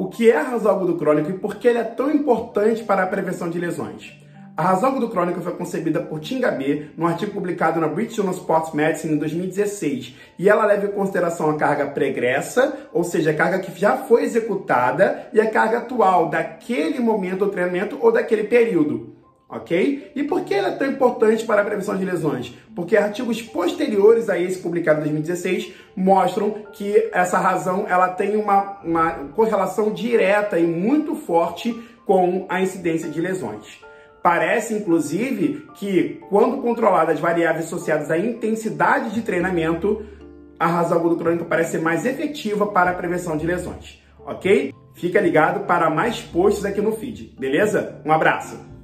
O que é a razão agudo crônica e por que ele é tão importante para a prevenção de lesões? A razão agudo crônica foi concebida por Tim Gabé num artigo publicado na British Journal Sports Medicine em 2016 e ela leva em consideração a carga pregressa, ou seja, a carga que já foi executada e a carga atual daquele momento do treinamento ou daquele período ok? E por que ela é tão importante para a prevenção de lesões? Porque artigos posteriores a esse publicado em 2016 mostram que essa razão ela tem uma, uma correlação direta e muito forte com a incidência de lesões. Parece, inclusive, que quando controladas as variáveis associadas à intensidade de treinamento, a razão aguda crônica parece ser mais efetiva para a prevenção de lesões, ok? Fica ligado para mais posts aqui no feed, beleza? Um abraço!